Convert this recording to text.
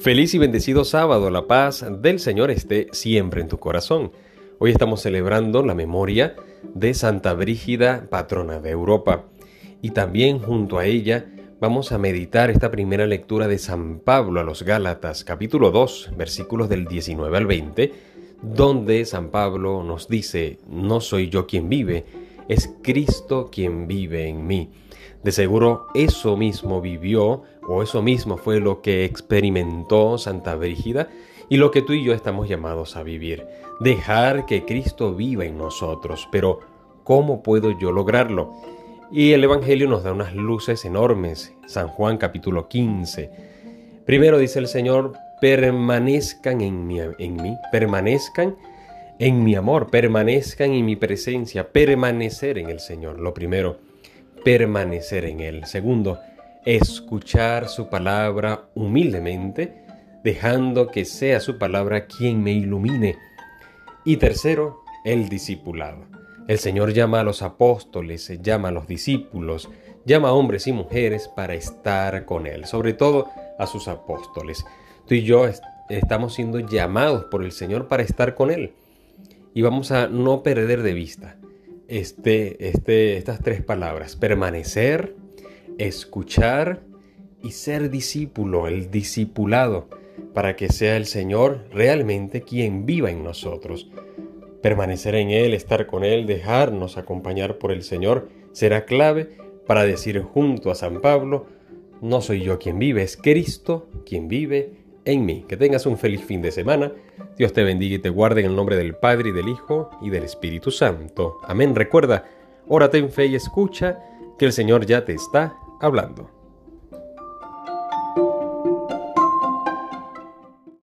Feliz y bendecido sábado, la paz del Señor esté siempre en tu corazón. Hoy estamos celebrando la memoria de Santa Brígida, patrona de Europa. Y también junto a ella vamos a meditar esta primera lectura de San Pablo a los Gálatas, capítulo 2, versículos del 19 al 20, donde San Pablo nos dice, no soy yo quien vive, es Cristo quien vive en mí. De seguro eso mismo vivió o eso mismo fue lo que experimentó Santa Brígida y lo que tú y yo estamos llamados a vivir. Dejar que Cristo viva en nosotros. Pero, ¿cómo puedo yo lograrlo? Y el Evangelio nos da unas luces enormes. San Juan capítulo 15. Primero dice el Señor, permanezcan en mí, en mí, permanezcan en mi amor, permanezcan en mi presencia, permanecer en el Señor. Lo primero permanecer en Él. Segundo, escuchar su palabra humildemente, dejando que sea su palabra quien me ilumine. Y tercero, el discipulado. El Señor llama a los apóstoles, llama a los discípulos, llama a hombres y mujeres para estar con Él, sobre todo a sus apóstoles. Tú y yo estamos siendo llamados por el Señor para estar con Él. Y vamos a no perder de vista este, este, estas tres palabras, permanecer, escuchar y ser discípulo, el discipulado, para que sea el Señor realmente quien viva en nosotros. Permanecer en Él, estar con Él, dejarnos acompañar por el Señor, será clave para decir junto a San Pablo, no soy yo quien vive, es Cristo quien vive en mí. Que tengas un feliz fin de semana. Dios te bendiga y te guarde en el nombre del Padre y del Hijo y del Espíritu Santo. Amén. Recuerda, órate en fe y escucha que el Señor ya te está hablando.